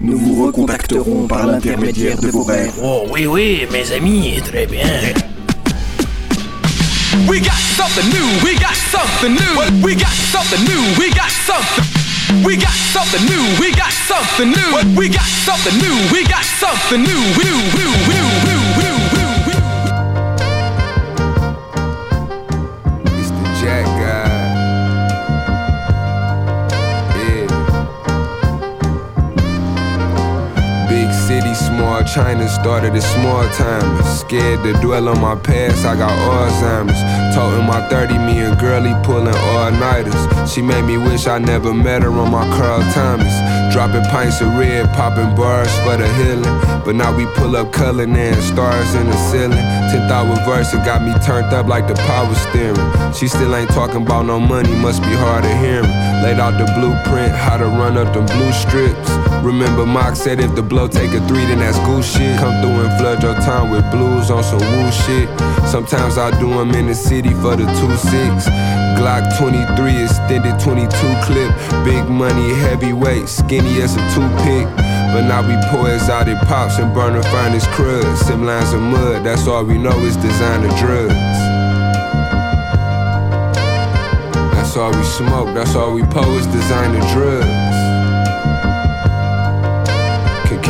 Nous vous recontacterons par l'intermédiaire de vos rêves. Oh oui, oui, mes amis, très bien. We got something new, we got something new. We got something new, we got something. We got something new, we got something new. We got something new, we got something new. New, new, new, new, China started as small timers. Scared to dwell on my past, I got Alzheimer's. Toting my 30, me and girlie pulling all nighters. She made me wish I never met her on my Carl Thomas. Dropping pints of red, popping bars for the healing. But now we pull up color and stars in the ceiling. 10th hour verse, it got me turned up like the power steering. She still ain't talking about no money, must be hard of hearing. Laid out the blueprint, how to run up them blue strips. Remember, Mock said if the blow take a three, then that's goose shit. Come through and flood your town with blues on some woo shit. Sometimes I do them in the city for the 2-6. Glock 23, extended 22 clip. Big money, heavyweight, skinny as a toothpick. But now we pour exotic pops and burn the finest crud. Sim lines of mud, that's all we know is designer drugs. That's all we smoke, that's all we is designer drugs.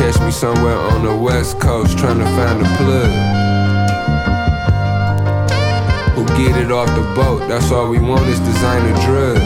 Catch me somewhere on the west coast trying to find a plug. Who get it off the boat, that's all we want is designer drugs.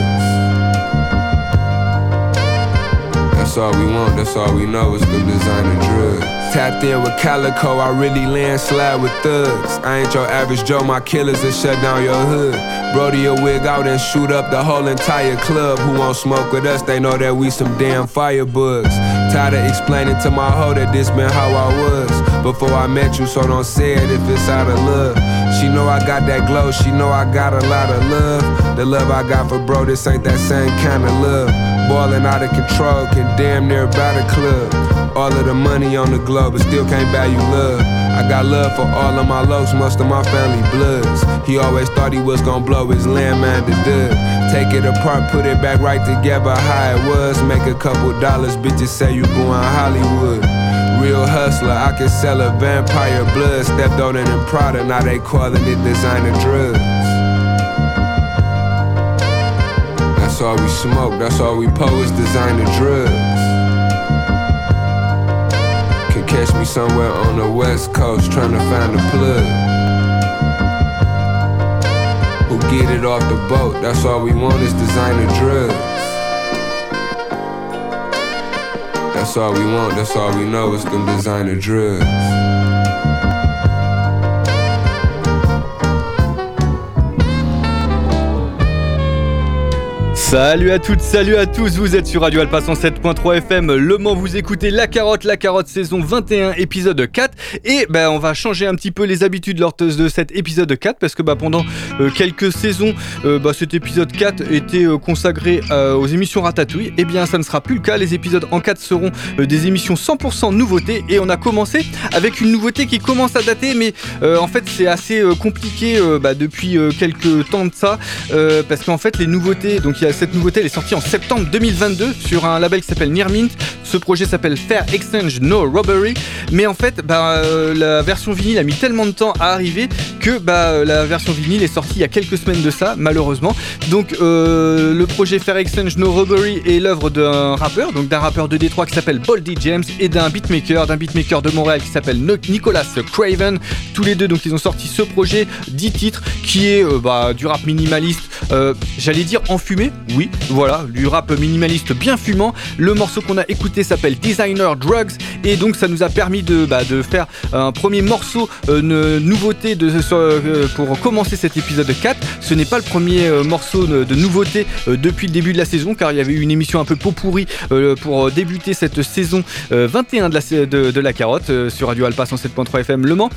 That's all we want, that's all we know is them designer drugs. Tapped in with Calico, I really landslide with thugs. I ain't your average Joe, my killers that shut down your hood. Brody a wig out and shoot up the whole entire club. Who won't smoke with us? They know that we some damn firebugs. Tired of explaining to my hoe that this been how I was before I met you, so don't say it if it's out of love. She know I got that glow, she know I got a lot of love. The love I got for bro, this ain't that same kind of love. Boiling out of control, can damn near buy the club. All of the money on the globe, but still can't buy you love. I got love for all of my locs, most of my family bloods. He always thought he was gonna blow his landmine to dub. Take it apart, put it back right together how it was. Make a couple dollars, bitches say you going Hollywood. Real hustler, I can sell a vampire blood. Stepped on it in Prada, now they calling it designer drugs. That's all we smoke, that's all we is designer drugs. Can catch me somewhere on the west coast trying to find a plug. Get it off the boat, that's all we want is designer drugs. That's all we want, that's all we know is them designer drugs. Salut à toutes, salut à tous, vous êtes sur Radio Alpa 107.3 FM, Le Mans, vous écoutez La Carotte, La Carotte saison 21, épisode 4. Et ben on va changer un petit peu les habitudes lors de cet épisode 4 parce que bah, pendant euh, quelques saisons, euh, bah, cet épisode 4 était euh, consacré aux émissions Ratatouille. Et bien ça ne sera plus le cas, les épisodes en 4 seront des émissions 100% nouveautés. Et on a commencé avec une nouveauté qui commence à dater, mais en fait c'est assez compliqué bah, depuis quelques temps de ça parce qu'en fait les nouveautés, donc il y a cette nouveauté, est sortie en septembre 2022 sur un label qui s'appelle Near Mint. Ce projet s'appelle Fair Exchange No Robbery, mais en fait, bah, euh, la version vinyle a mis tellement de temps à arriver que bah, la version vinyle est sortie il y a quelques semaines de ça, malheureusement. Donc euh, le projet Fair Exchange No Robbery est l'œuvre d'un rappeur, donc d'un rappeur de Détroit qui s'appelle Boldy James et d'un beatmaker, d'un beatmaker de Montréal qui s'appelle Nicolas Craven. Tous les deux, donc ils ont sorti ce projet, 10 titres, qui est euh, bah, du rap minimaliste, j'allais dire enfumé, oui, voilà, du rap minimaliste bien fumant. Le morceau qu'on a écouté s'appelle Designer Drugs et donc ça nous a permis de, bah, faire un premier morceau, une nouveauté de, pour commencer cet épisode 4. Ce n'est pas le premier morceau de, nouveauté depuis le début de la saison car il y avait eu une émission un peu pot pourri pour débuter cette saison 21 de la, de, la carotte sur Radio Alpha 107.3 FM Le Mans.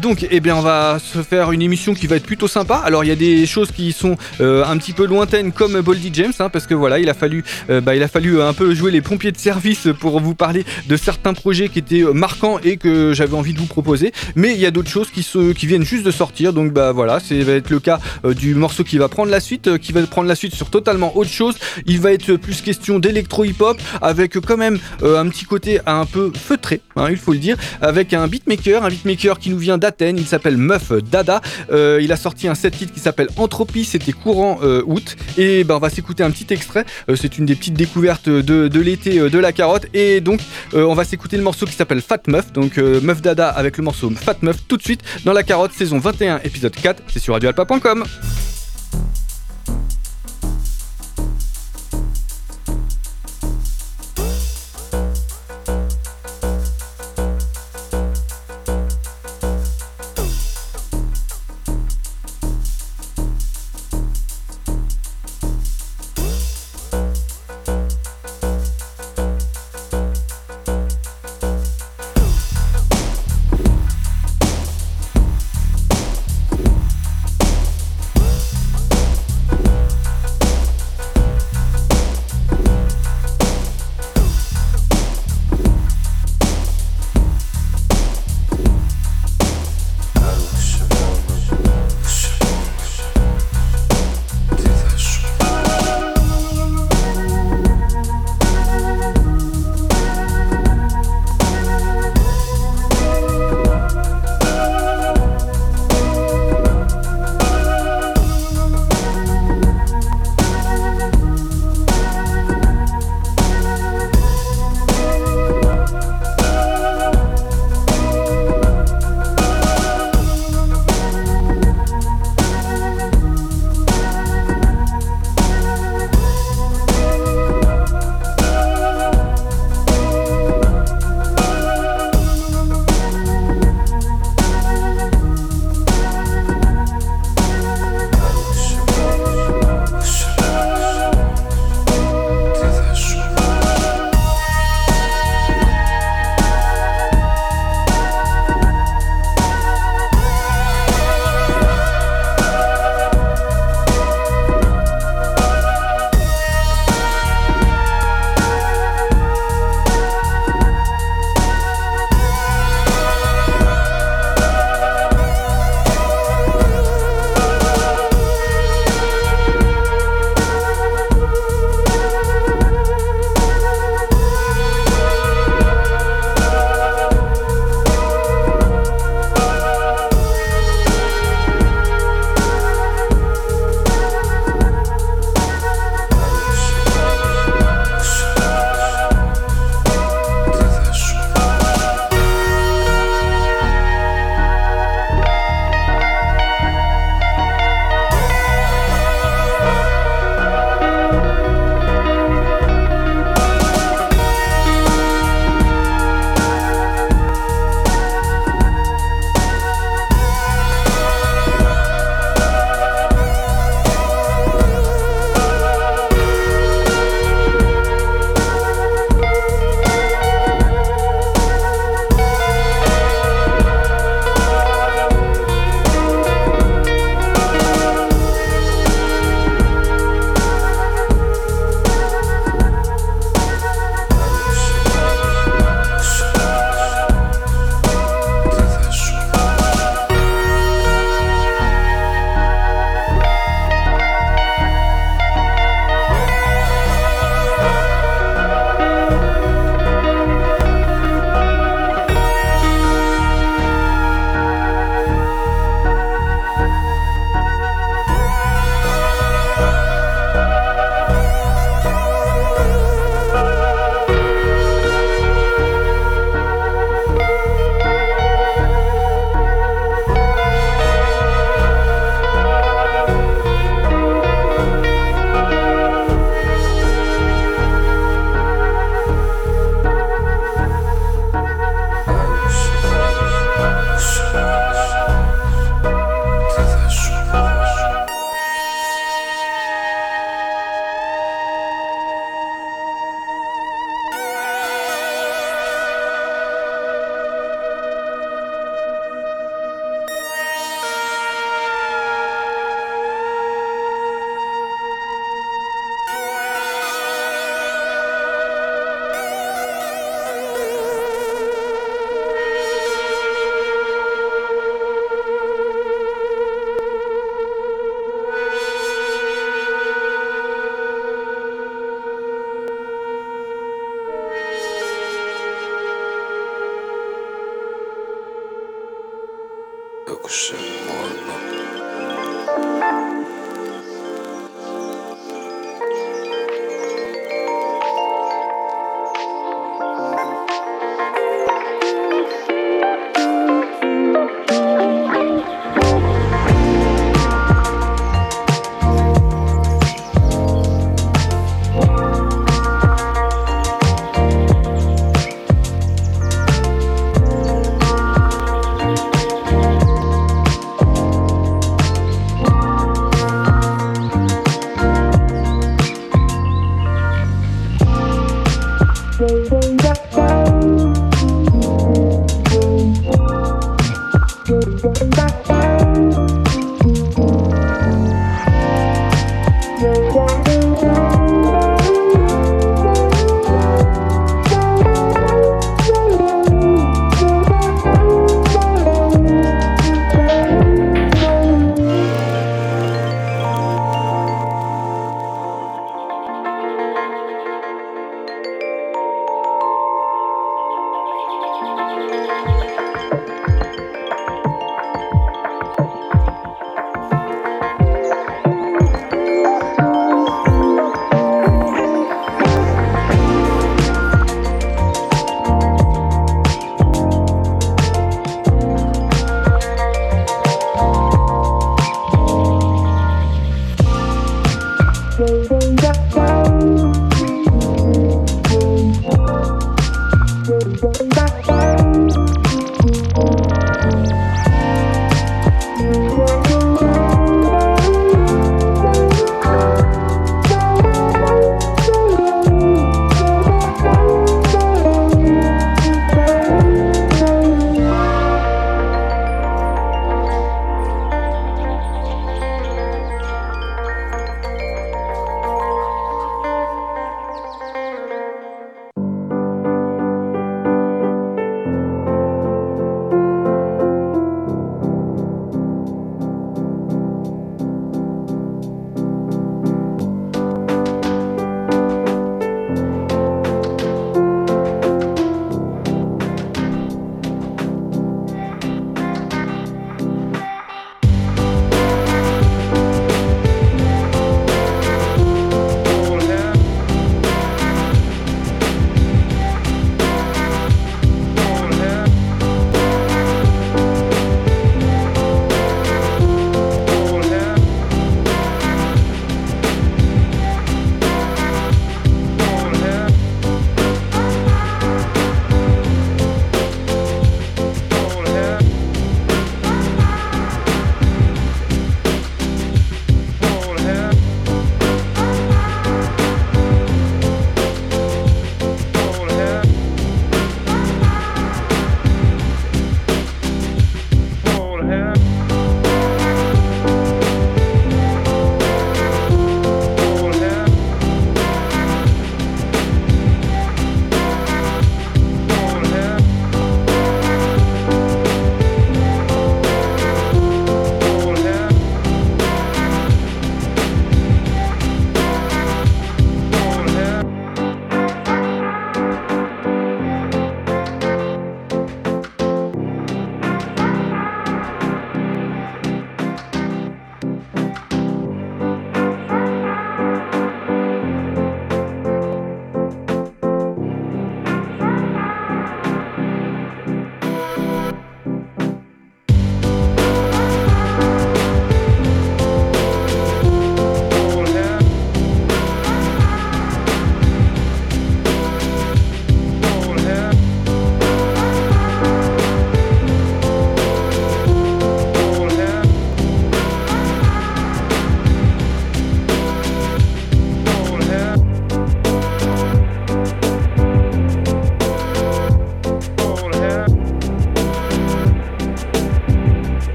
donc eh bien on va se faire une émission qui va être plutôt sympa. Alors il y a des choses qui sont un petit peu lointaines comme Boldy James hein, parce que voilà il a fallu bah, il a fallu un peu jouer les pompiers de service pour vous parler de certains projets qui étaient marquants et que j'avais envie de vous proposer. Mais il y a d'autres choses qui, se, qui viennent juste de sortir. Donc bah voilà, c'est va être le cas du morceau qui va prendre la suite, qui va prendre la suite sur totalement autre chose. Il va être plus question d'électro hip-hop avec quand même un petit côté un peu feutré, hein, il faut le dire, avec un beatmaker, un beatmaker qui nous vient d'Athènes. Il s'appelle Meuf Dada. il a sorti un set titre qui s'appelle Entropie. C'était courant août. Et ben on va s'écouter un petit extrait. c'est une des petites découvertes de, l'été de la carotte. Et donc on va s'écouter le morceau qui s'appelle Fat Meuf. Donc Meuf Dada avec le morceau Fat Meuf tout de suite dans la carotte saison 21 épisode 4. C'est sur radioalpa.com.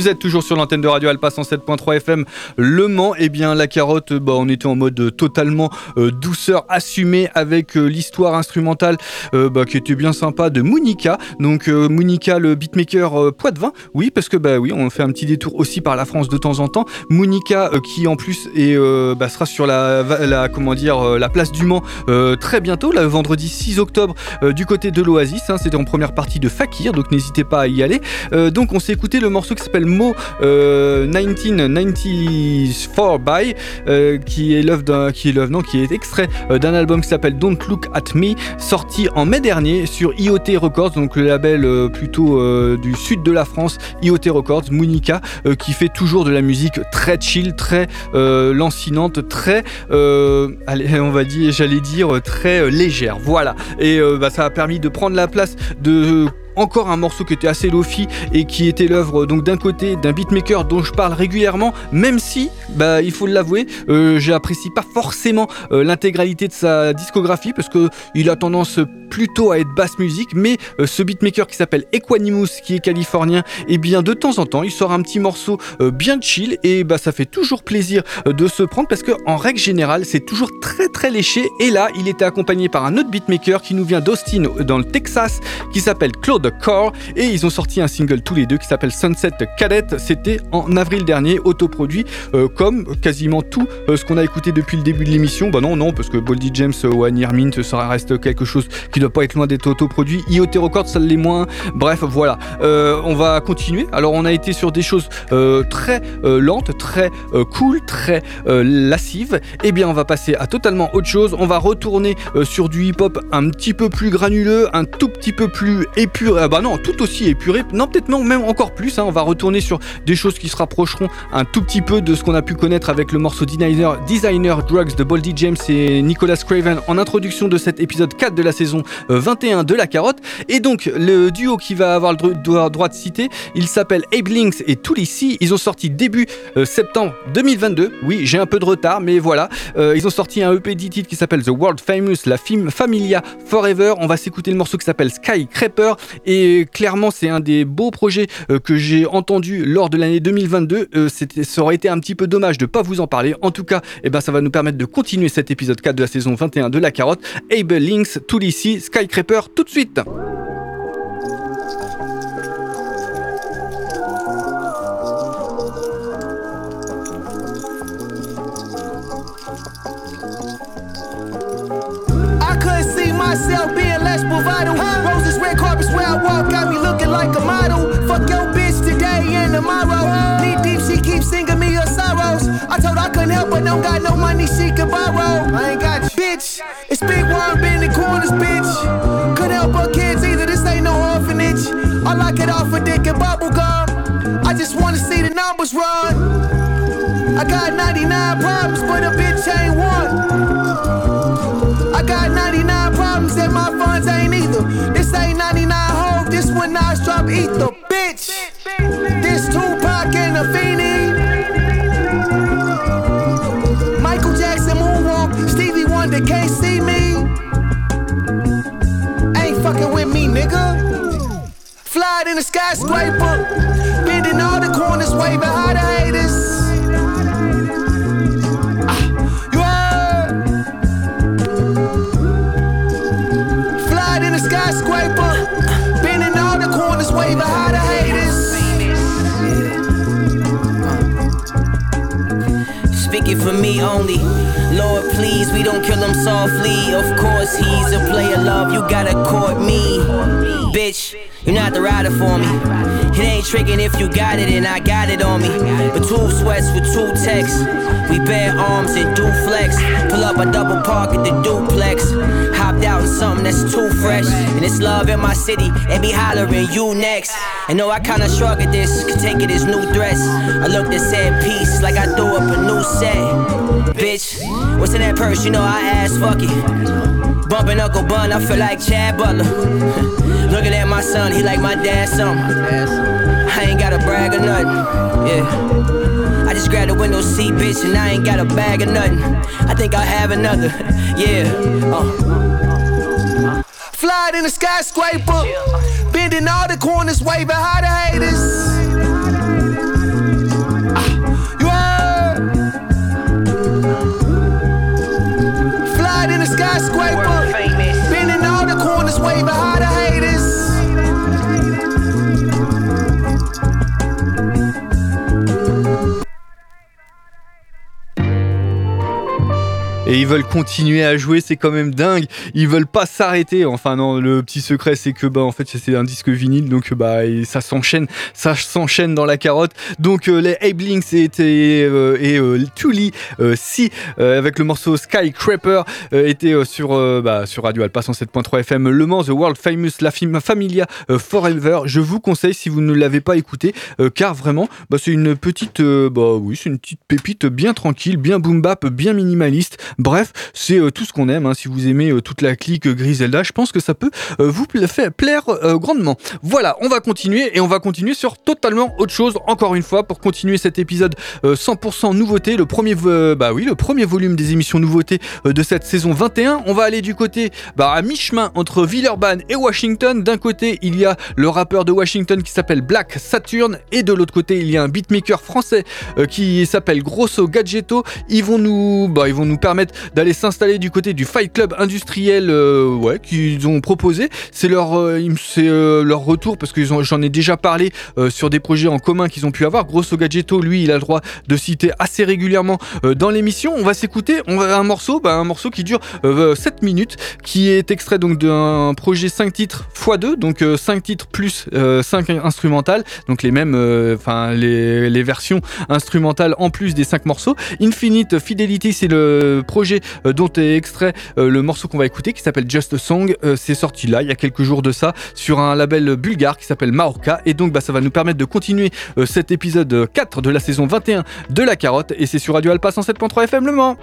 Vous êtes toujours sur l'antenne de Radio Alpa 107.3 FM Le Mans. Et eh bien la carotte, bah, on était en mode totalement euh, douceur assumée avec euh, l'histoire instrumentale euh, bah, qui était bien sympa de Monica. Donc Monica, le beatmaker Poitvin. Oui, parce que bah oui, on fait un petit détour aussi par la France de temps en temps. Monica qui en plus est, bah, sera sur la, comment dire la place du Mans très bientôt, le vendredi 6 octobre du côté de l'Oasis. Hein. C'était en première partie de Fakir, donc n'hésitez pas à y aller. donc on s'est écouté le morceau qui s'appelle Mo 1994 euh, by, euh, qui est l'œuvre d'un, qui est l'œuvre non, qui est extrait euh, d'un album qui s'appelle Don't Look at Me, sorti en mai dernier sur IoT Records, donc le label plutôt du sud de la France, IoT Records, Monica, qui fait toujours de la musique très chill, très lancinante, très, allez, on va dire, j'allais dire très légère. Voilà, et bah, ça a permis de prendre la place de encore un morceau qui était assez lofi et qui était l'œuvre donc d'un côté d'un beatmaker dont je parle régulièrement, même si, bah, il faut l'avouer, euh, j'apprécie pas forcément euh, l'intégralité de sa discographie parce que il a tendance plutôt à être basse musique, mais euh, ce beatmaker qui s'appelle Equanimus, qui est californien, et eh bien de temps en temps, il sort un petit morceau bien chill et bah ça fait toujours plaisir de se prendre parce que en règle générale, c'est toujours très très léché. Et là, il était accompagné par un autre beatmaker qui nous vient d'Austin dans le Texas, qui s'appelle Claude Core et ils ont sorti un single tous les deux qui s'appelle Sunset Cadet. C'était en avril dernier, autoproduit euh, comme quasiment tout euh, ce qu'on a écouté depuis le début de l'émission. Bah non, non, parce que Boldy James ou Annie Mint, ça reste quelque chose qui doit pas être loin d'être autoproduit. IoT Records, ça l'est moins. Bref, voilà. Euh, on va continuer. Alors, on a été sur des choses très lentes, très cool, très lascives. Eh bien, on va passer à totalement autre chose. On va retourner sur du hip-hop un petit peu plus granuleux, un tout petit peu plus épuré ah bah non, tout aussi épuré, non peut-être même encore plus, hein. on va retourner sur des choses qui se rapprocheront un tout petit peu de ce qu'on a pu connaître avec le morceau Designer, Designer Drugs de Boldy James et Nicolas Craven en introduction de cet épisode 4 de la saison 21 euh, de La Carotte. Et donc le duo qui va avoir le droit de citer, il s'appelle Abe Links et Tulisi, ils ont sorti début euh, septembre 2022, oui j'ai un peu de retard mais voilà, euh, ils ont sorti un EP titre qui s'appelle The World Famous, la film Familia Forever, on va s'écouter le morceau qui s'appelle Sky Creeper et clairement, c'est un des beaux projets que j'ai entendu lors de l'année 2022. Euh, ça aurait été un petit peu dommage de ne pas vous en parler. En tout cas, eh ben, ça va nous permettre de continuer cet épisode 4 de la saison 21 de La Carotte. Able Links, Tulisi, Skycraper, tout de suite. myself being less bravado. Roses, red carpets where I walk, got me looking like a model. Fuck your bitch today and tomorrow. Knee deep, she keeps singing me her sorrows. I told her I couldn't help, but don't got no money she can borrow. I ain't got. Bitch, it's big worm bending corners, bitch. Couldn't help our kids either, this ain't no orphanage. I like it off for dick and bubble gum. I just wanna see the numbers run. I got 99 problems, but a bitch ain't one. I got 99 problems and my funds ain't either. This ain't 99 hope, this one I drop ether, bitch. This Tupac and a Fiend. slide in a skyscraper. Bending all the corners, way behind the haters. Ah, you heard? In a skyscraper. Bending all the corners, waving all the haters. Speak for me only. Lord, please, we don't kill him softly. Of course, he's a player, love. You gotta court me. Bitch, you're not the rider for me. It ain't tricking if you got it and I got it on me. But two sweats with two texts. We bear arms and do flex. Pull up a double park at the duplex. Hopped out in something that's too fresh. And it's love in my city. And be hollering, you next. And know I kinda shrug at this. Could take it as new threats. I looked and said peace like I threw up a new set. Bitch, what's in that purse? You know I asked, fuck it. Bumping Uncle Bun, I feel like Chad Butler. Looking at my son, he like my dad something. I ain't gotta brag or nothing. Yeah. I just grabbed a window seat, bitch, and I ain't got a bag of nothing. I think I'll have another, yeah. Uh. Fly in the skyscraper, bending all the corners, waving high to haters. Et ils veulent continuer à jouer, c'est quand même dingue. Ils veulent pas s'arrêter. Enfin non, le petit secret c'est que bah en fait c'est un disque vinyle donc bah ça s'enchaîne, ça s'enchaîne dans la carotte. Donc euh, les Ablings et, euh, et euh, Tully euh, si euh, avec le morceau Skycraper euh, était sur bah, sur Radio Alpha 107.3 FM Le Mans The World Famous La Familia Forever. Je vous conseille si vous ne l'avez pas écouté car vraiment bah, c'est une petite bah oui, c'est une petite pépite bien tranquille, bien boom bap, bien minimaliste Bref, c'est euh, tout ce qu'on aime. Hein. Si vous aimez euh, toute la clique Griselda, je pense que ça peut euh, vous faire plaire grandement. Voilà, on va continuer et on va continuer sur totalement autre chose. Encore une fois, pour continuer cet épisode 100% nouveauté, le premier, bah oui, le premier volume des émissions nouveautés de cette saison 21. On va aller du côté, bah, à mi-chemin entre Villeurbanne et Washington. D'un côté, il y a le rappeur de Washington qui s'appelle Black Saturn et de l'autre côté, il y a un beatmaker français qui s'appelle Grosso Gadgetto. Ils vont nous, bah, ils vont nous permettre d'aller s'installer du côté du Fight Club industriel euh, ouais, qu'ils ont proposé. C'est leur, euh, euh, leur retour parce que j'en ai déjà parlé sur des projets en commun qu'ils ont pu avoir. Grosso Gadgetto, lui, il a le droit de citer assez régulièrement dans l'émission. On va s'écouter on va, un morceau, bah, un morceau qui dure 7 minutes, qui est extrait donc d'un projet 5 titres x2, donc 5 titres plus 5 instrumentales, donc les mêmes, enfin les, les versions instrumentales en plus des 5 morceaux. Infinite Fidelity, c'est le projet euh, dont est extrait euh, le morceau qu'on va écouter qui s'appelle Just a Song. Euh, c'est sorti là il y a quelques jours de ça sur un label bulgare qui s'appelle Maorca et donc bah, ça va nous permettre de continuer cet épisode 4 de la saison 21 de La Carotte et c'est sur Radio Alpa 107.3 FM Le Mans.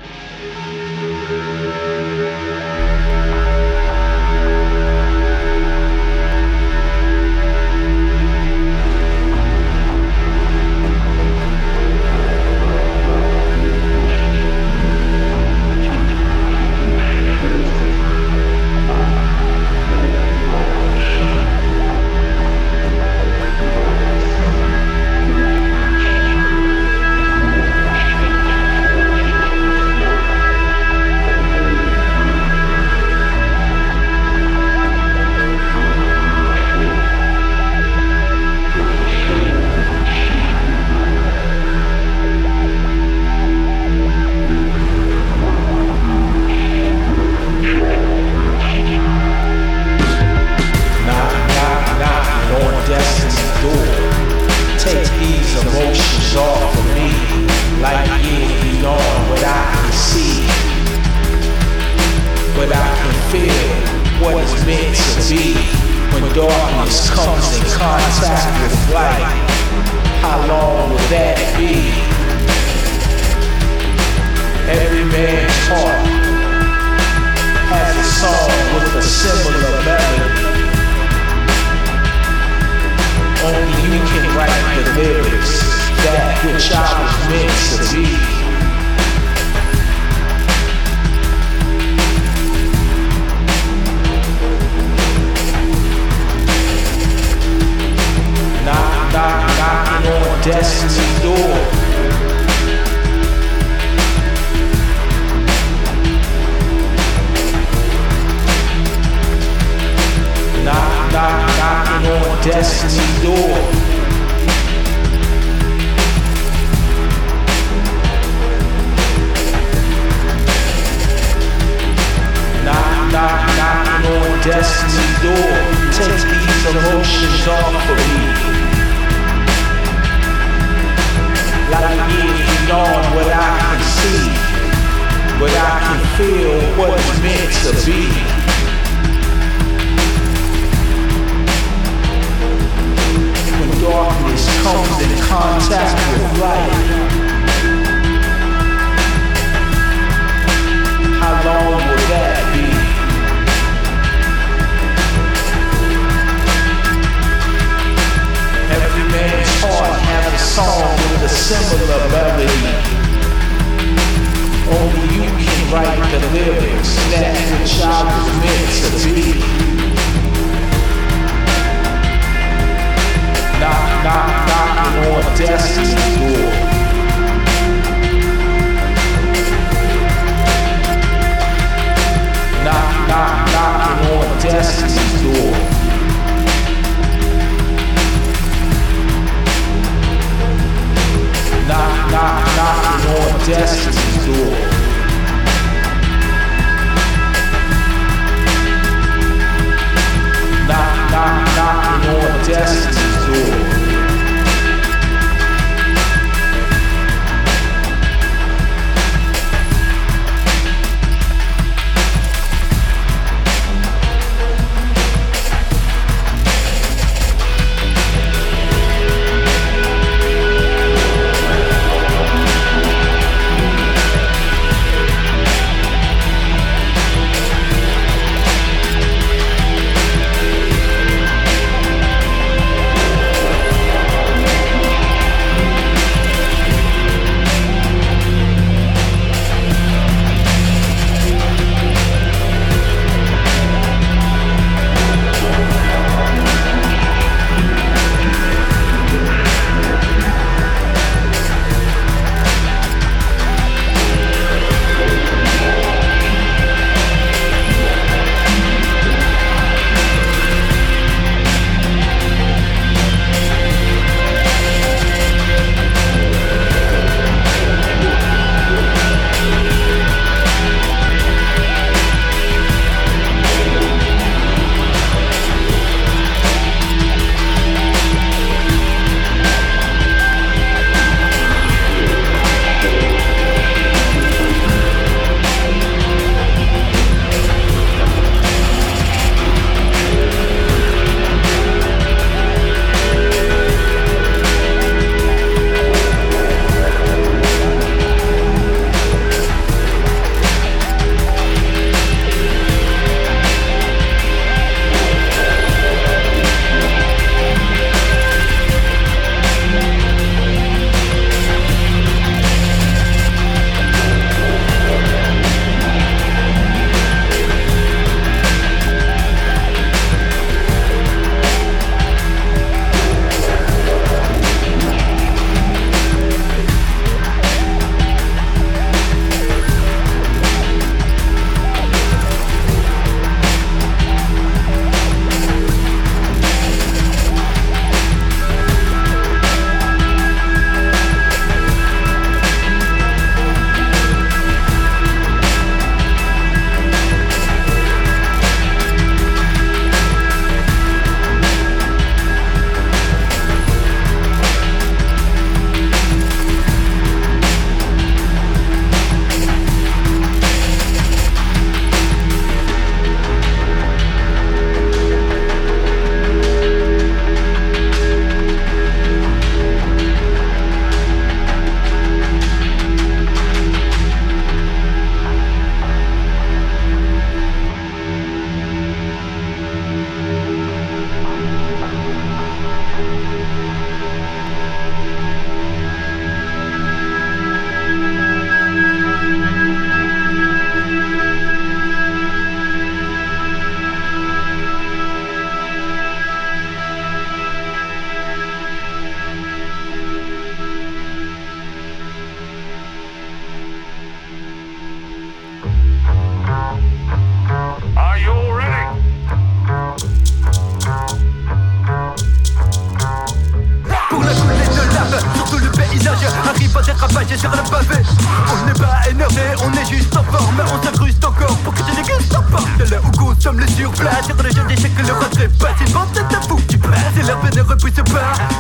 door. Take these emotions off of me. Like being beyond what I can see, but I can feel, what's meant to be. When darkness comes in contact with light. song with a similar melody. Only you can write the lyrics that your child is meant to be. Knock, knock, knocking on destiny's door. Knock, knock, knocking on destiny's door. knock, knock, knocking on destiny's door. Knock, knock, knocking on destiny's door.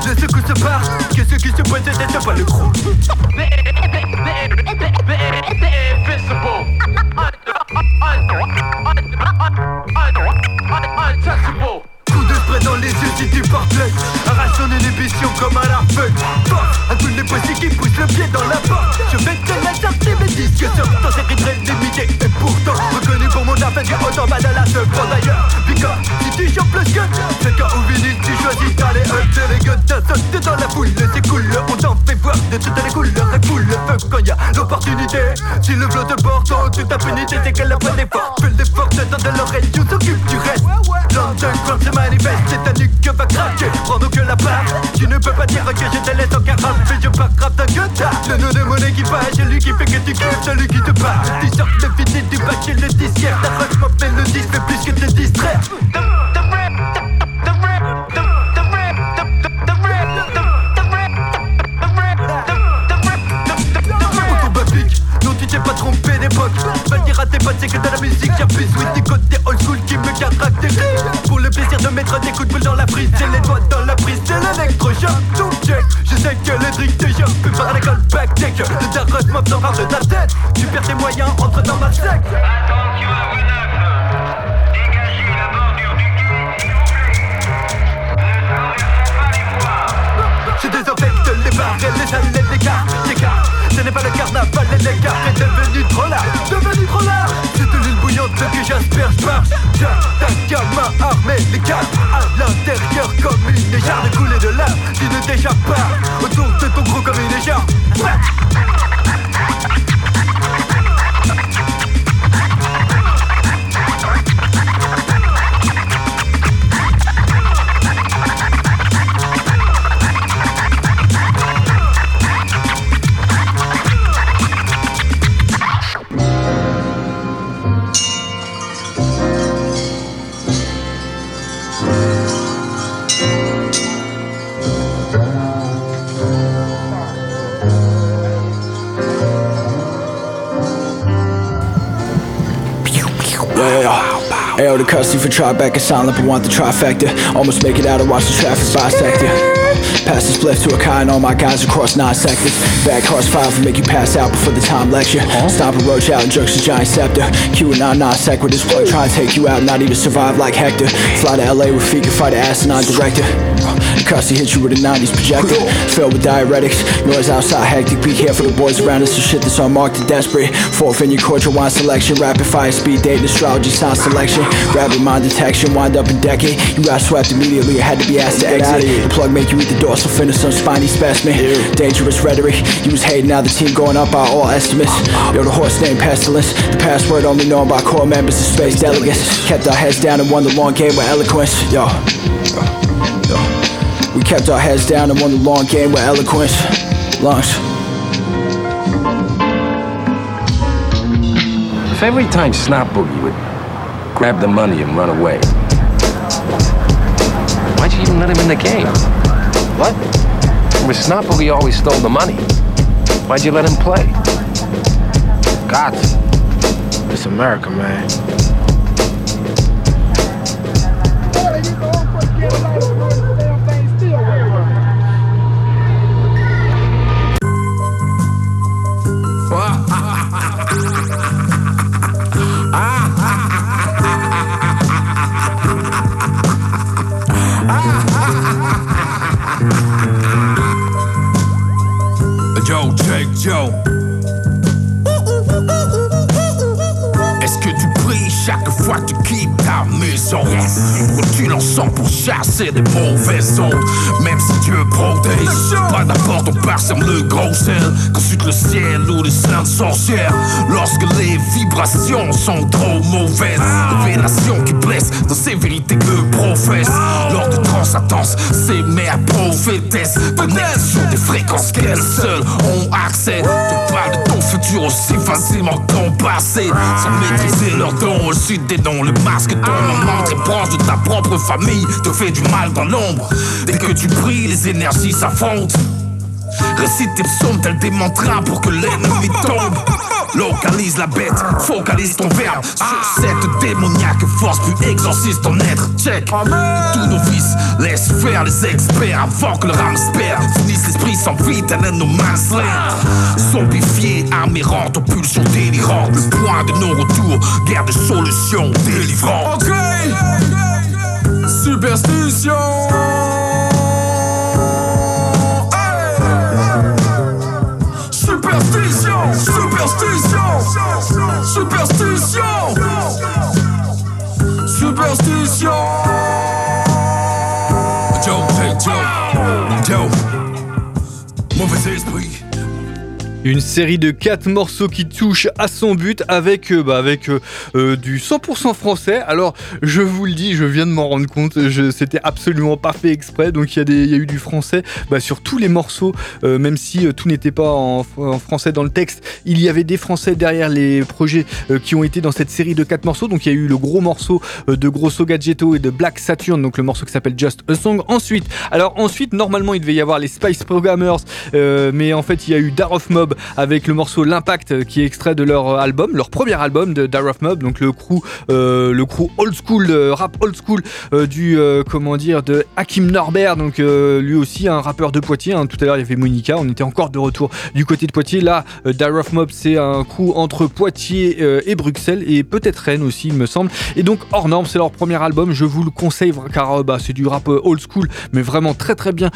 Le secou se part Que ceux qui se pointent n'étaient pas le gros Untouchable les yeux portes l'œil Arrache ton inhibition comme un harpeux Un coup de poissy qui pousse le pied dans la porte. Je vais te la sortir mes disques sur ton série très limité Et pourtant reconnu pour mon affaire du haut en bas de la seconde d'ailleurs. Pika, si tu chopes le scud C'est quand au vinyle tu choisis d'aller up les gueules T'as sauté dans la foule, c'est cool. On t'en fait voir de toutes les couleurs Et foule le feu quand y a l'opportunité. Si le flot te porte en toute impunité C'est qu'elle a pas d'effort. Fais l'effort de de l'oreille, tu t'occupes du reste. L'underground se manifeste, ta nuque que va craquer. Prends donc la tu ne peux pas dire que je te laisse en carafe Mais je pas grave d'un gueule. Le nom de mon équipage, celui qui fait que tu kiffes, celui qui te parle sors de vider du bac chez le disquaire. Ta roche m'appelle le disque, fait plus que te distraire t'es pas trompé d'époque Va dire à tes potes c'est que dans la musique y'a plus Oui des côtés old school qui me caractérisent Pour le plaisir de mettre des coups de boule dans la prise J'ai les doigts dans la prise, c'est l'électrochoc. Tout check, je sais que les tricks des jeux Peut faire l'école back check Le darros mob s'en de ta tête Tu perds tes moyens, entre dans ma secte. Je désinfecte les barres et les cartes, les cartes Ce n'est pas le carnaval les cartes est devenu trop là Devenu trop là C'est de l'huile bouillante que j'asperge marche J'attaque à main armée les cartes À l'intérieur comme une écharpe de couler de lave Tu ne t'échappes pas. Autour de ton gros comme une écharpe Cussy for Tribeca silent, but want the trifecta. Almost make it out and watch the traffic bisect ya. Pass the spliff to a kai and all my guys across nine sectors. Back horse five will make you pass out before the time lecture. Stomp a roach out and jerks a giant scepter. Q and I non non sequiturs plug, try and take you out, not even survive like Hector. Fly to LA with feet, can fight an asinine director. Cussy hit you with a 90s projector. Filled with diuretics, noise outside hectic. Be careful, the boys around us, so shit that's unmarked and desperate. Fourth in your cordial wine selection. Rapid fire speed dating, astrology, sound selection. Rapid mind detection, wind up in decade. You got swept immediately, I had to be asked to exit. The plug make you eat the dorsal fin of some spiny specimen. Dangerous rhetoric, you was hating, now the team going up by all estimates. Yo, the horse named Pestilence. The password only known by core members of space delegates. Kept our heads down and won the long game with eloquence. Yo. We kept our heads down and won the long game with eloquence. Lungs. If every time Snot Boogie would grab the money and run away, why'd you even let him in the game? What? If Snot Boogie always stole the money, why'd you let him play? Got It's America, man. Joe. Maison? Ou tu l'encens pour chasser des mauvaises ondes? Même si Dieu protège, pas d'abord on parsème le gros sel, qu'ensuite le ciel ou les saintes sorcières. Lorsque les vibrations sont trop mauvaises, révélation qui blesse dans ces vérités que professe. Lors de transcendance, ces mères prophétesses connectent sur des fréquences qu'elles seules ont accès. Tu parles de ton futur aussi facilement que ton passé, sans maîtriser leurs dons, aussi des dons. Le masque ton maman très proche de ta propre famille te fait du mal dans l'ombre. Dès que tu pries, les énergies s'affrontent. Récite tes psaumes tel des mantras pour que l'ennemi tombe. Localise la bête, focalise ton verbe Sur cette démoniaque force, puis exorcise ton être Check Tous nos vices, laisse faire les experts Avant que le rame se perde Finisse l'esprit sans vie, tel un no man's land Zombifié, armérante, aux pulsions délirantes. Le point de non-retour, guerre de solutions délivrantes Ok. Superstition. Superstition. Superstition. Superstition. Superstition. Joe, hey Joe. Joe. Mauvais Une série de quatre morceaux qui touchent à son but avec, euh, bah, avec euh, euh, du 100% français. Alors, je vous le dis, je viens de m'en rendre compte, c'était absolument pas fait exprès. Donc, il y, y a eu du français bah, sur tous les morceaux, même si tout n'était pas en, français dans le texte. Il y avait des français derrière les projets qui ont été dans cette série de quatre morceaux. Donc, il y a eu le gros morceau de Grosso Gadgetto et de Black Saturn, donc le morceau qui s'appelle Just a Song. Ensuite, alors ensuite, normalement, il devait y avoir les Spice Programmers, mais en fait, il y a eu Dar of Mob avec le morceau L'Impact euh, qui est extrait de leur euh, album, leur premier album de Dar of Mob, donc le crew, euh, le crew old school, rap old school du, comment dire, de Hakim Norbert, donc lui aussi un rappeur de Poitiers. hein. Tout à l'heure, il y avait Monica, on était encore de retour du côté de Poitiers. Là, Dar of Mob, c'est un crew entre Poitiers et Bruxelles et peut-être Rennes aussi, il me semble. Et donc, hors norme, c'est leur premier album. Je vous le conseille car bah, c'est du rap old school, mais vraiment très très bien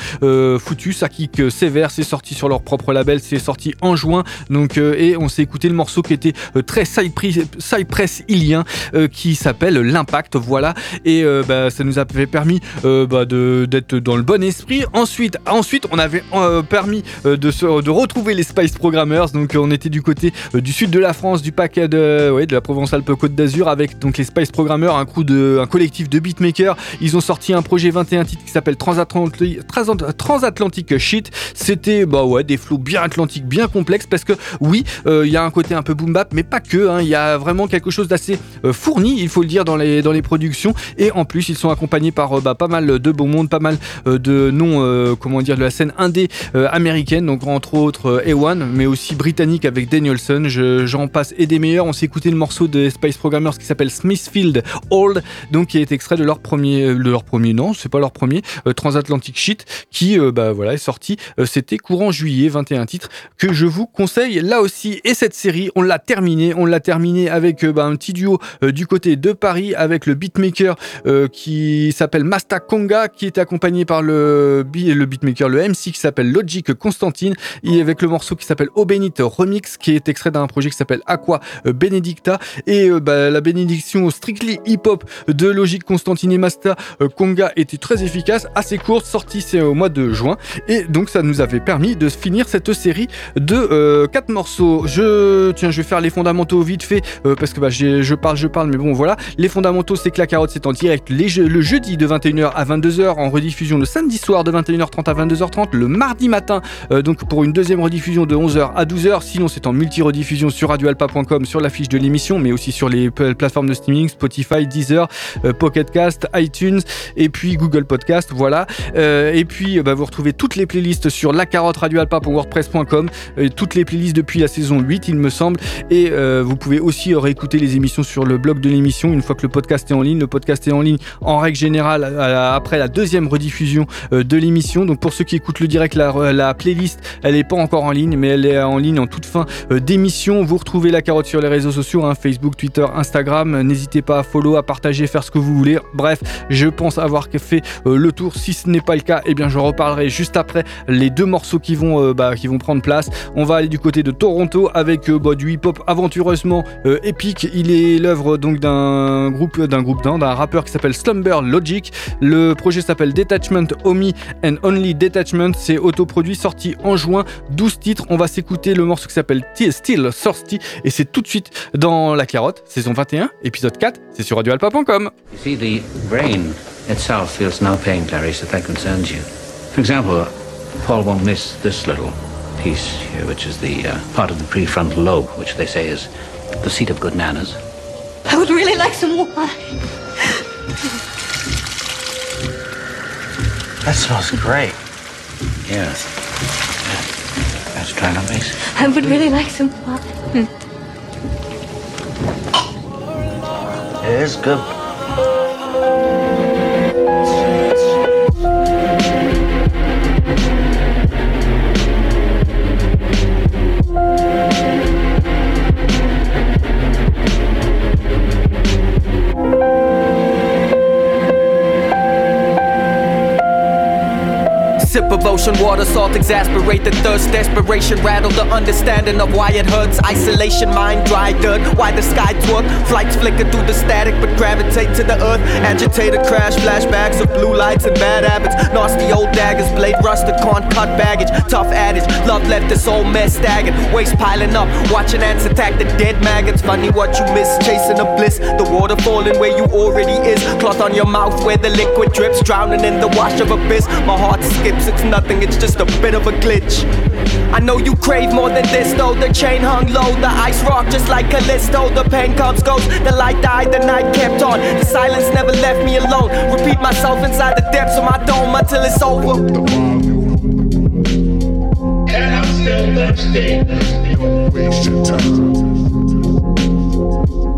foutu. Ça kick sévère, c'est sorti sur leur propre label, c'est sorti en juin. Donc, euh, et on s'est écouté le morceau qui était euh, très Cypress, ilien, euh, qui s'appelle L'Impact. Voilà. Et bah, ça nous avait permis bah, d'être dans le bon esprit. Ensuite, ensuite on avait permis de, de retrouver les Spice Programmers. Donc, on était du côté du sud de la France, du paquet de, ouais, de la Provence-Alpes-Côte d'Azur, avec donc les Spice Programmers, un, crew de, un collectif de beatmakers. Ils ont sorti un projet 21 titres qui s'appelle Transatlantic, Transat- Transatlantic Shit. C'était bah ouais, des flots bien atlantiques, bien complexes, parce que oui, euh, il y a un côté un peu boom bap, mais pas que. hein. Il y a vraiment quelque chose d'assez euh, fourni, il faut le dire, dans les, dans les productions. Et en plus, ils sont accompagnés par euh, bah, pas mal de beau monde, pas mal de noms, comment dire, de la scène indé américaine, donc entre autres A1, mais aussi britannique avec Danielson. Je- J'en passe et des meilleurs. On s'est écouté le morceau des Spice Programmers qui s'appelle Smithfield Old, donc qui est extrait de leur premier, de leur premier, non, c'est pas leur premier, Transatlantic Shit, qui bah voilà est sorti. C'était courant juillet, 21 titres que je vous conseille là aussi. Et cette série, on l'a terminée, on l'a terminée avec euh, bah, un petit duo euh, du côté de Paris avec le beatmaker euh, qui s'appelle Masta Konga, qui est accompagné par le, le beatmaker, le MC qui s'appelle Logic Constantine, et avec le morceau qui s'appelle O Benito Remix, qui est extrait d'un projet qui s'appelle Aqua Benedicta, et bah, la bénédiction strictly hip-hop de Logic Constantine et Masta Konga était très efficace, assez courte, sortie c'est au mois de juin, et donc ça nous avait permis de finir cette série de euh, quatre morceaux. Je tiens, je vais faire les fondamentaux vite fait euh, parce que bah, je parle, je parle, mais bon voilà. Les fondamentaux, c'est que la carotte c'est en direct les le jeudi de 21h à 22h, en rediffusion le samedi soir de 21h30 à 22h30, le mardi matin euh, donc pour une deuxième rediffusion de 11h à 12h. Sinon c'est en multi-rediffusion sur radioalpa.com sur la fiche de l'émission, mais aussi sur les plateformes de streaming Spotify, Deezer, euh, Pocket Cast, iTunes et puis Google Podcast. Voilà. Euh, et puis euh, bah, vous retrouvez toutes les playlists sur la carotte radioalpa.wordpress.com, euh, toutes les playlists depuis la saison 8 il me semble. Et euh, vous pouvez aussi euh, réécouter les émissions sur le blog de l'émission une fois que le podcast est en ligne. Le podcast est en ligne en règle générale après la deuxième rediffusion euh, de l'émission. Donc pour ceux qui écoutent le direct, la, la playlist elle n'est pas encore en ligne, mais elle est en ligne en toute fin euh, d'émission. Vous retrouvez la carotte sur les réseaux sociaux, hein, Facebook, Twitter, Instagram. N'hésitez pas à follow, à partager, faire ce que vous voulez. Bref, je pense avoir fait euh, le tour. Si ce n'est pas le cas, eh bien je reparlerai juste après les deux morceaux qui vont, euh, bah, qui vont prendre place. On va aller du côté de Toronto avec euh, bah, du hip-hop aventureusement euh, épique. Il est l'œuvre d'un groupe, d'un groupe d'un, rappeur qui s'appelle Slumber Logic. Le projet s'appelle Detachment Omi and Only Detachment. C'est autoproduit, sorti en juin. 12 titres. On va s'écouter le morceau qui s'appelle Still Thirsty et c'est tout de suite dans La Carotte, saison 21, épisode 4. C'est sur radioalpa.com. Itself feels no pain, Clarice, if that concerns you. For example, Paul won't miss this little piece here, which is the uh, part of the prefrontal lobe, which they say is the seat of good manners. I would really like some wine. That smells great. Yeah. Let's try nice. I would really like some wine. Hmm. It is good. Ocean water, salt exasperate the thirst. Desperation rattle the understanding of why it hurts. Isolation, mind dry dirt. Why the sky twerk? Flights flicker through the static, but gravitate to the earth. Agitated crash, flashbacks of blue lights and bad habits. Nasty old daggers, blade rusted, corn cut baggage. Tough adage, love left this old mess staggered. Waste piling up, watching ants attack the dead maggots. Funny what you miss, chasing a bliss. The water falling where you already is. Cloth on your mouth where the liquid drips, drowning in the wash of abyss. My heart skips, it's nothing, it's just a bit of a glitch. I know you crave more than this though. The chain hung low, the ice rock just like Callisto. Oh, the pain comes, goes, the light died, the night kept on. The silence never left me alone. Repeat myself inside the depths of my dome until it's over. And I'm still thirsty. Don't waste your time.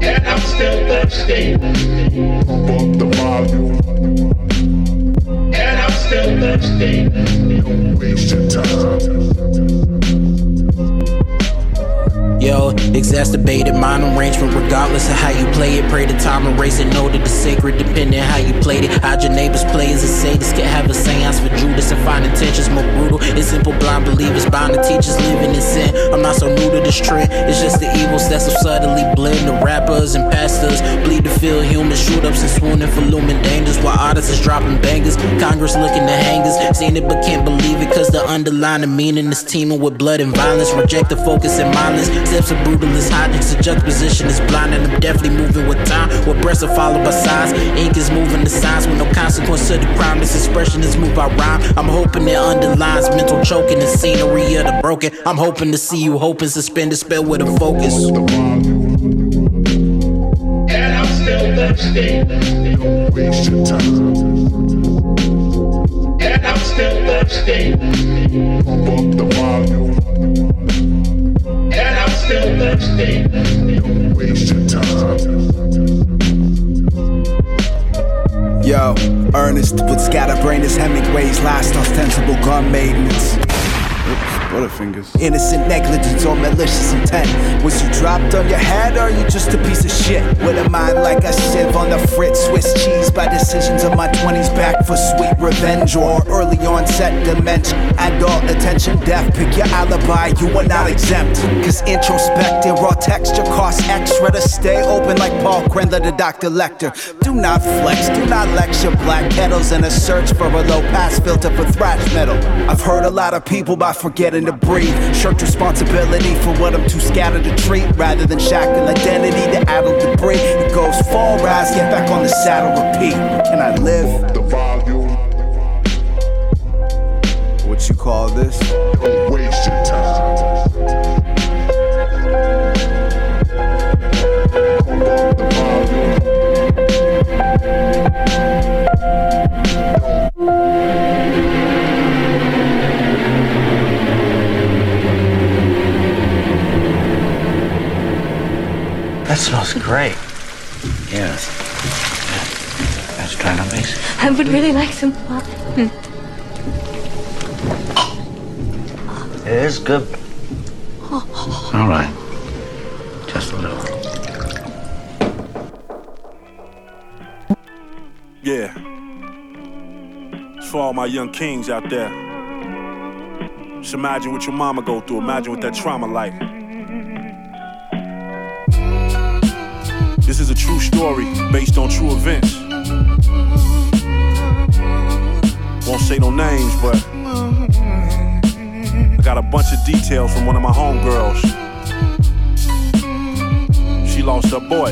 And I'm still thirsty. Pump up the volume. Don't waste your time. Yo, exacerbated mind arrangement regardless of how you play it. Pray the time erasing, know that the sacred depending how you played it. Hide your neighbors, players and sadist can have a seance for Judas and find intentions more brutal. It's simple, blind believers bound to teach us living in sin. I'm not so new to this trend, it's just the evils that so subtly blend the rappers and pastors. Bleed to feel human, shoot ups and swooning for looming dangers while artists is dropping bangers. Congress looking to hangers, seen it but can't believe it cause the underlying meaning is teeming with blood and violence. Reject the focus and mindless. Steps are brutalist, hijinks, the juxtaposition is blind, and I'm definitely moving with time. What breasts are followed by signs. ink is moving the signs with no consequence to the crime. This expression is moved by rhyme. I'm hoping it underlines mental choking the scenery of the broken. I'm hoping to see you hoping suspend the spell with a focus. And I'm still thirsty. Don't waste your time. And I'm still thirsty. Pump up the volume. Yo, Ernest with scatterbrain is Hemingway's last ostensible gun maintenance. Butterfingers. Innocent negligence or malicious intent. Was you dropped on your head or you just a piece of shit? With a mind like a sieve on the fritz, Swiss cheese by decisions of my 20s back for sweet revenge or early onset dementia. Adult attention deaf, pick your alibi, you are not exempt. Cause introspective, raw texture costs extra to stay open like Paul Krendler to Dr. Lecter. Do not flex, do not lecture black kettles in a search for a low pass filter for thrash metal. I've heard a lot of people by forgetting to breathe. Shirk responsibility for what I'm too scattered to treat rather than shackle identity to addle debris. It goes fall, rise, get back on the saddle, repeat. Can I live? The volume. What you call this? Don't waste your time. That smells great. Yes. Let's try on base. I would really like some wine. Hmm. It is good. All right. Just a little. Yeah. It's for all my young kings out there. Just imagine what your mama go through. Imagine what that trauma like. True story based on true events. Won't say no names, but I got a bunch of details from one of my homegirls. She lost her boy.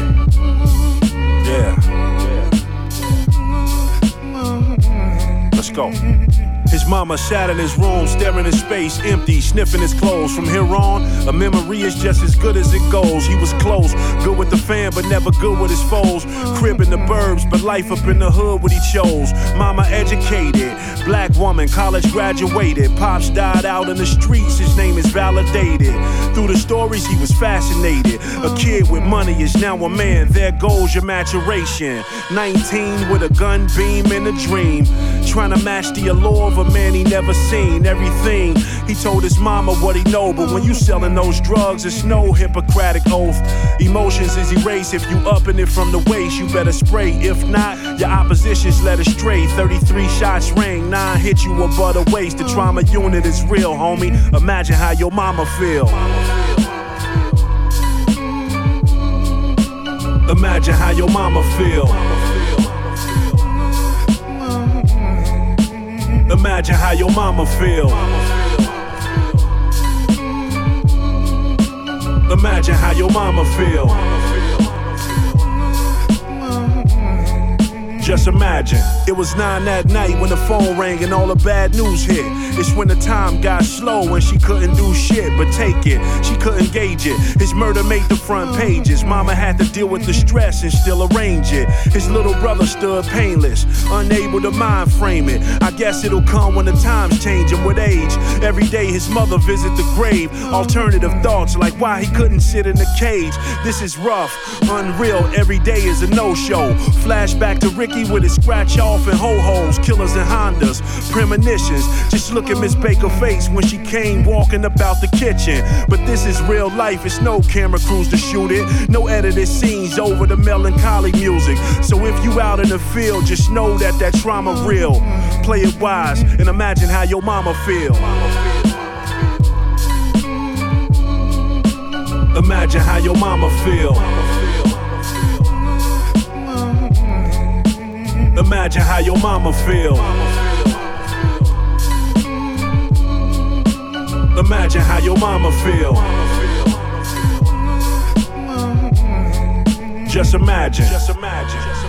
Yeah. Let's go. Mama sat in his room, staring in space, empty, sniffing his clothes. From here on, a memory is just as good as it goes. He was close, good with the fam, but never good with his foes. Crib in the burbs, but life up in the hood what he chose. Mama educated, black woman, college graduated. Pops died out in the streets, his name is validated. Through the stories, he was fascinated. A kid with money is now a man, there goes your maturation. 19 with a gun beam and a dream. Trying to match the allure of a man he never seen. Everything he told his mama what he know, but when you selling those drugs, it's no Hippocratic oath. Emotions is erased if you upping it from the waist. You better spray. If not, your opposition's led astray. 33 shots ring, nine hit you above the waist. The trauma unit is real, homie. Imagine how your mama feel. Imagine how your mama feel. Imagine how your mama feel. Imagine how your mama feel. Just imagine, it was nine that night when the phone rang and all the bad news hit. It's when the time got slow and she couldn't do shit but take it. She couldn't gauge it. His murder made the front pages. Mama had to deal with the stress and still arrange it. His little brother stood painless, unable to mind frame it. I guess it'll come when the times change and with age. Every day his mother visit the grave. Alternative thoughts like why he couldn't sit in the cage. This is rough, unreal. Every day is a no-show. Flashback to Ricky with his scratch off and ho-hos, killers and Hondas, premonitions. Just look at Miss Baker's face when she came walking about the kitchen. But this is real life, it's no camera crews to shoot it, no edited scenes over the melancholy music. So if you out in the field, just know that that trauma real. Play it wise and imagine how your mama feel. Imagine how your mama feel. Imagine how your mama feel. Imagine how your mama feel. Just imagine. Just imagine.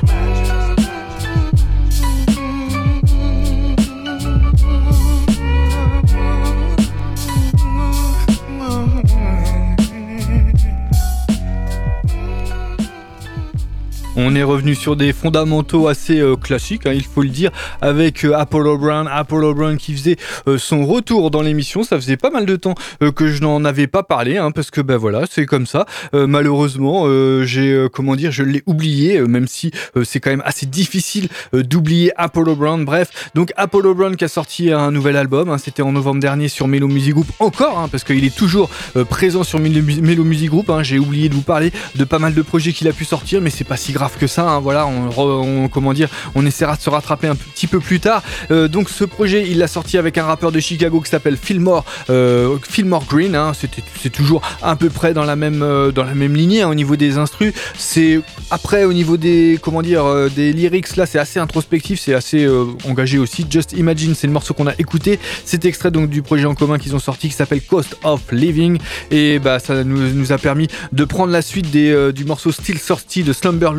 On est revenu sur des fondamentaux assez euh, classiques, hein, il faut le dire, avec euh, Apollo Brown. Apollo Brown qui faisait euh, son retour dans l'émission. Ça faisait pas mal de temps que je n'en avais pas parlé, hein, parce que ben voilà, c'est comme ça. Malheureusement, j'ai comment dire, je l'ai oublié, même si c'est quand même assez difficile d'oublier Apollo Brown. Bref, donc Apollo Brown qui a sorti un nouvel album. hein, C'était en novembre dernier sur Mellow Music Group. Encore, parce qu'il est toujours présent sur Mellow Music Group. J'ai oublié de vous parler de pas mal de projets qu'il a pu sortir, mais c'est pas si grave que ça. hein. Voilà, on, comment dire, on essaiera de se rattraper un petit peu plus tard. Euh, donc ce projet, il l'a sorti avec un rappeur de Chicago qui s'appelle Fillmore, euh, Green. hein. C'est toujours à peu près dans la même, euh, dans la même lignée hein, au niveau des instrus. C'est après au niveau des, comment dire, des lyrics là, c'est assez introspectif, c'est assez engagé aussi. Just Imagine, c'est le morceau qu'on a écouté. C'est extrait donc du projet en commun qu'ils ont sorti qui s'appelle Cost of Living et bah ça nous, a permis de prendre la suite des, du morceau Still Thirsty de Slumber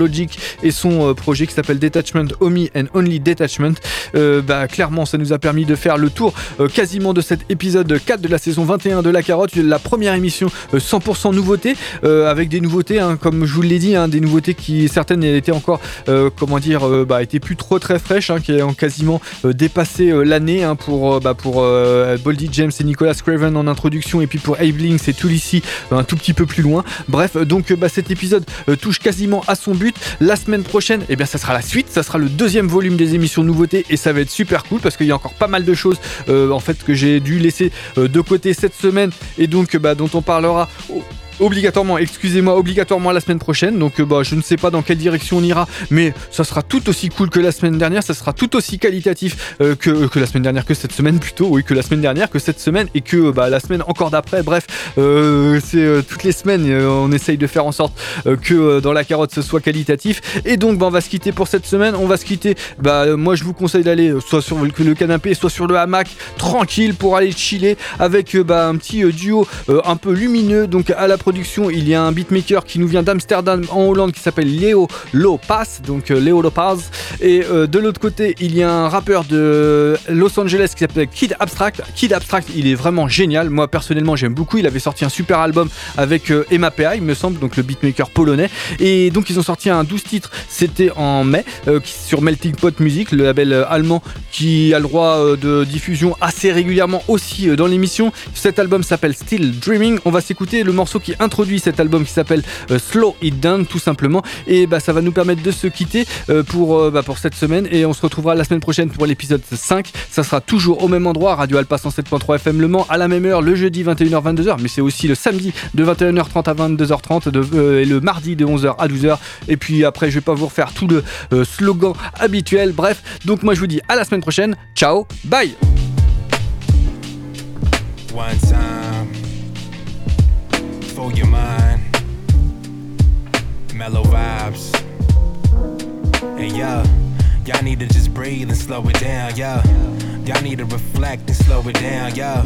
Et son euh, projet qui s'appelle Detachment Omi and Only Detachment. Euh, bah clairement ça nous a permis de faire le tour euh, quasiment de cet épisode 4 de la saison 21 de La Carotte, la première émission euh, 100% nouveauté avec des nouveautés hein, comme je vous l'ai dit, hein, des nouveautés qui certaines étaient encore comment dire bah, plus trop très fraîches, hein, qui ont quasiment dépassé l'année pour bah, pour Boldy James et Nicolas Craven en introduction et puis pour Abe Links et Tulisi un tout petit peu plus loin. Bref, donc bah, cet épisode touche quasiment à son but. La semaine prochaine, eh bien ça sera la suite, ça sera le deuxième volume des émissions nouveautés et ça va être super cool parce qu'il y a encore pas mal de choses euh, en fait que j'ai dû laisser euh, de côté cette semaine et donc euh, bah, dont on parlera obligatoirement, excusez-moi, obligatoirement la semaine prochaine. Donc euh, bah, je ne sais pas dans quelle direction on ira, mais ça sera tout aussi cool que la semaine dernière, ça sera tout aussi qualitatif euh, que, que la semaine dernière, que cette semaine plutôt, oui, que la semaine dernière, que cette semaine et que bah, la semaine encore d'après. Bref, euh, c'est euh, toutes les semaines, euh, on essaye de faire en sorte euh, que euh, dans la carotte ce soit qualitatif. Et donc bah, on va se quitter pour cette semaine, on va se quitter. Bah, euh, moi je vous conseille d'aller euh, soit sur le, canapé, soit sur le hamac, tranquille pour aller chiller avec euh, bah, un petit euh, duo euh, un peu lumineux. Donc à la production il y a un beatmaker qui nous vient d'Amsterdam en Hollande qui s'appelle Léo Lopaz, donc euh, Léo Lopaz. Et euh, de l'autre côté, il y a un rappeur de Los Angeles qui s'appelle Kid Abstract. Kid Abstract, il est vraiment génial. Moi personnellement, j'aime beaucoup. Il avait sorti un super album avec euh, Emma PA, il me semble, donc le beatmaker polonais. Et donc ils ont sorti un 12 titres, c'était en mai, sur Melting Pot Music, le label allemand qui a le droit de diffusion assez régulièrement aussi dans l'émission. Cet album s'appelle Still Dreaming. On va s'écouter le morceau qui introduit cet album qui s'appelle Slow It Down tout simplement. Et bah, ça va nous permettre de se quitter pour, bah, pour cette semaine. Et on se retrouvera la semaine prochaine pour l'épisode 5. Ça sera toujours au même endroit, Radio Alpa 107.3 FM Le Mans, à la même heure, le jeudi 21h-22h. Mais c'est aussi le samedi de 21h30 à 22h30 de, et le mardi de 11h à 12h. Et puis après, je vais pas vous refaire tout le slogan habituel. Bref, donc moi je vous dis à la semaine prochaine. Ciao, bye for your mind, mellow vibes. Hey yo, y'all need to just breathe and slow it down, yo. Y'all need to reflect and slow it down, yo.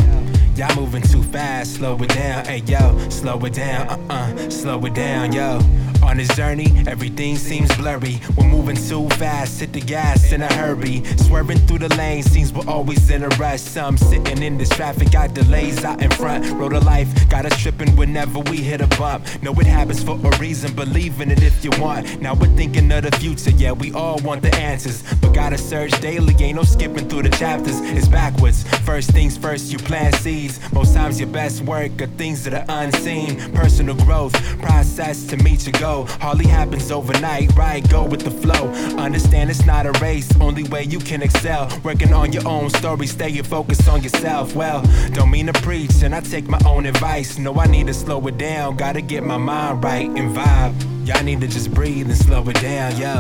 Y'all moving too fast, slow it down, hey yo, slow it down, uh uh, slow it down, yo. On this journey, everything seems blurry. We're moving too fast, hit the gas in a hurry. Swerving through the lane, seems we're always in a rush. Some sitting in this traffic, got delays out in front. Road of life, got us tripping whenever we hit a bump. Know it happens for a reason, believe in it if you want. Now we're thinking of the future, yeah, we all want the answers. But gotta search daily, ain't no skipping through the chapters. It's backwards. First things first, you plant seeds. Most times your best work are things that are unseen. Personal growth, process to meet your goal. Hardly happens overnight, right? Go with the flow. Understand it's not a race, only way you can excel. Working on your own story, staying focused on yourself. Well, don't mean to preach, and I take my own advice. No, I need to slow it down, gotta get my mind right and vibe. Y'all need to just breathe and slow it down, yo.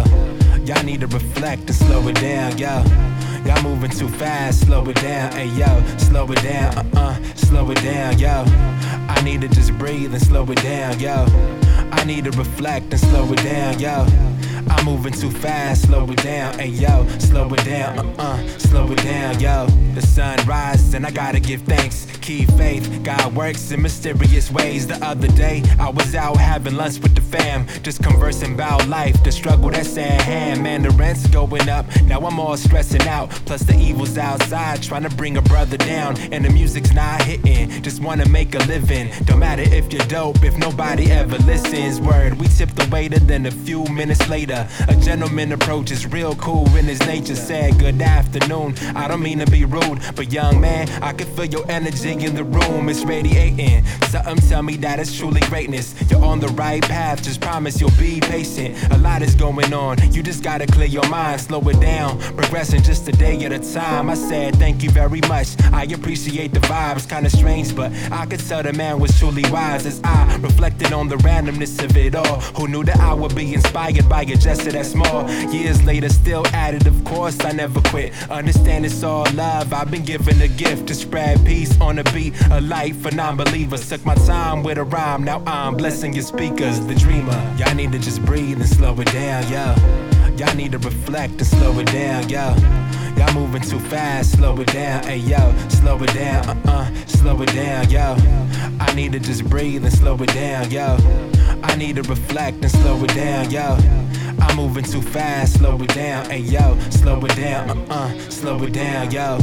Y'all need to reflect and slow it down, yo. Y'all moving too fast, slow it down, hey yo, slow it down, uh uh, slow it down, yo. I need to just breathe and slow it down, yo. I need to reflect and slow it down, yo. I'm moving too fast, slow it down, hey yo, slow it down, uh uh, slow it down, yo. The sun rises and I gotta give thanks. Keep faith, God works in mysterious ways. The other day, I was out having lunch with the fam, just conversing about life, the struggle that's at hand. Man, the rent's going up, now I'm all stressing out. Plus, the evil's outside, trying to bring a brother down, and the music's not hitting. Just wanna make a living. Don't matter if you're dope, if nobody ever listens. Word, we tipped the waiter, then a few minutes later, a gentleman approaches, real cool in his nature. Said, Good afternoon. I don't mean to be rude, but young man, I can feel your energy in the room. It's radiating. Something tell me that it's truly greatness. You're on the right path, just promise you'll be patient. A lot is going on, you just gotta clear your mind, slow it down. Progressing just a day at a time. I said, Thank you very much. I appreciate the vibes, kinda strange, but I could tell the man was truly wise as I reflected on the randomness of it all. Who knew that I would be inspired by a gesture that small? Years later, still at it, of course, I never quit. Understand it's all love. I've been given a gift to spread peace on a beat, a light for non believers. Took my time with a rhyme, now I'm blessing your speakers, the dreamer. Y'all need to just breathe and slow it down, yo. Y'all need to reflect and slow it down, yo. Y'all moving too fast, slow it down, hey yo, slow it down, uh uh, slow it down, yo. I need to just breathe and slow it down, yo. I need to reflect and slow it down, yo. I'm moving too fast, slow it down, hey yo, slow it down, uh uh, slow it down, yo.